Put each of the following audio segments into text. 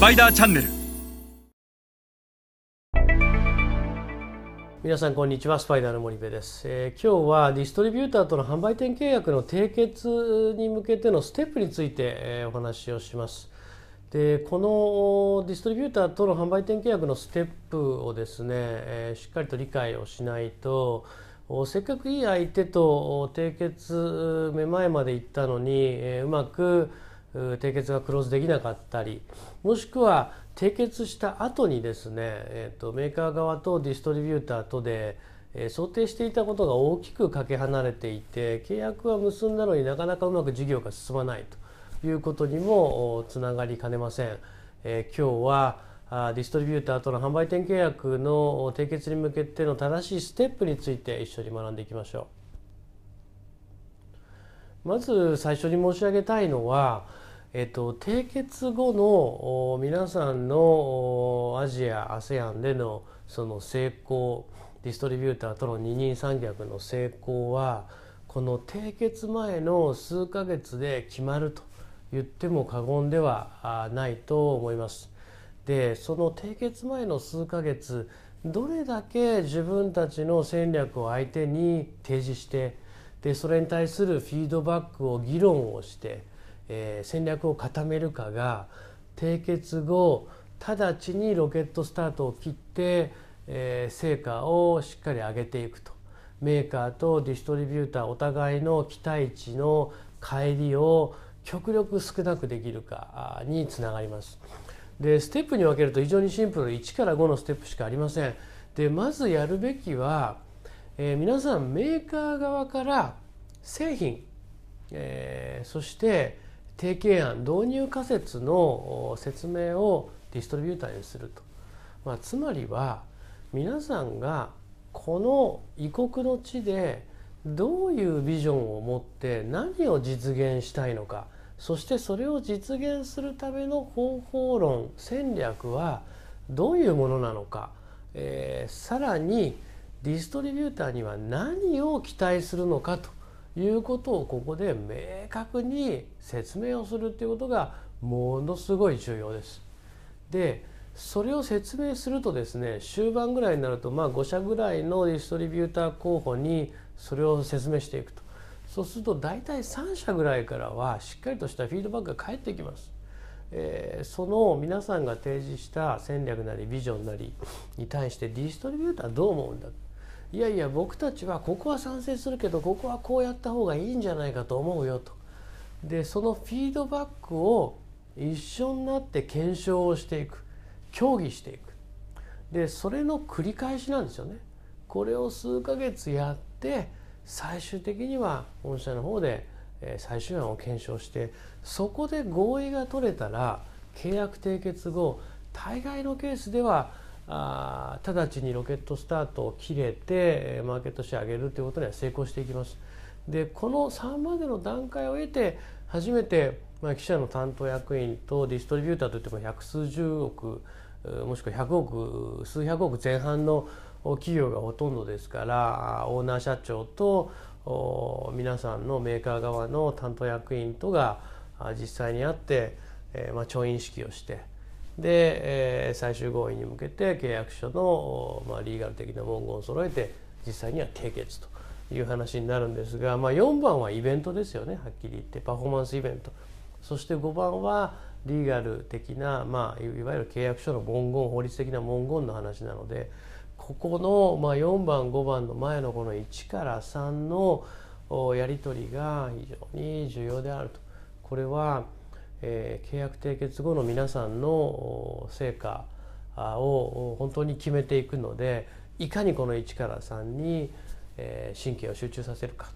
パイダーチャンネル。皆さんこんにちはスパイダーの森部です、えー今日はディストリビューターとの販売店契約の締結に向けてのステップについて、えーお話をします。でこのディストリビューターとの販売店契約のステップをですね、えーしっかりと理解をしないとおせっかくいい相手と締結目前まで行ったのに、えーうまく締結がクローズできなかったりもしくは締結した後にですね、えー、とメーカー側とディストリビューターとで、えー想定していたことが大きくかけ離れていて契約は結んだのになかなかうまく事業が進まないということにもおつながりかねません。えー今日はあディストリビューターとの販売店契約の締結に向けての正しいステップについて一緒に学んでいきましょう。まず最初に申し上げたいのは、えっと、締結後の皆さんのアジア ASEAN でのその成功ディストリビューターとの二人三脚の成功はこの締結前の数ヶ月で決まると言っても過言ではないと思います。でその締結前の数ヶ月どれだけ自分たちの戦略を相手に提示してでそれに対するフィードバックを議論をして、えー戦略を固めるかが締結後直ちにロケットスタートを切って、えー成果をしっかり上げていくとメーカーとディストリビューターお互いの期待値の乖離を極力少なくできるかにつながります。でステップに分けると非常にシンプル1から5のステップしかありません。でまずやるべきは、えー皆さんメーカー側から製品、えーそして提携案導入仮説の説明をディストリビューターにすると、まあ、つまりは皆さんがこの異国の地でどういうビジョンを持って何を実現したいのかそしてそれを実現するための方法論戦略はどういうものなのか、えーさらにディストリビューターには何を期待するのかと。いうことをここで明確に説明をするっていうことがものすごい重要です。でそれを説明するとですね終盤ぐらいになるとまあ5社ぐらいのディストリビューター候補にそれを説明していくとそうすると大体3社ぐらいからはしっかりとしたフィードバックが返ってきます。えーその皆さんが提示した戦略なりビジョンなりに対してディストリビューターはどう思うんだいやいや僕たちはここは賛成するけどここはこうやった方がいいんじゃないかと思うよと。でそのフィードバックを一緒になって検証をしていく協議していくでそれの繰り返しなんですよね。これを数ヶ月やって最終的には御社の方で最終案を検証してそこで合意が取れたら契約締結後大概のケースではあ直ちにロケットスタートを切れてマーケットシェア上げるということには成功していきます。でこの3までの段階を経て初めて、まあ、記者の担当役員とディストリビューターといっても百数十億もしくは100億数百億前半の企業がほとんどですからオーナー社長と皆さんのメーカー側の担当役員とが実際に会って、えーまあ、調印式をしてで、えー最終合意に向けて契約書の、まあ、リーガル的な文言を揃えて実際には締結という話になるんですが、まあ、4番はイベントですよね。はっきり言って。パフォーマンスイベント。そして5番はリーガル的な、まあ、いわゆる契約書の文言法律的な文言の話なのでここの、まあ、4番5番の前のこの1から3のやり取りが非常に重要であると。これは、えー契約締結後の皆さんの成果を本当に決めていくのでいかにこの1から3に、え神経を集中させるか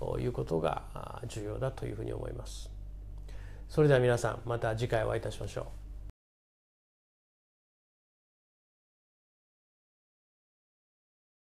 ということが重要だというふうに思います。それでは皆さんまた次回お会いいたしましょう。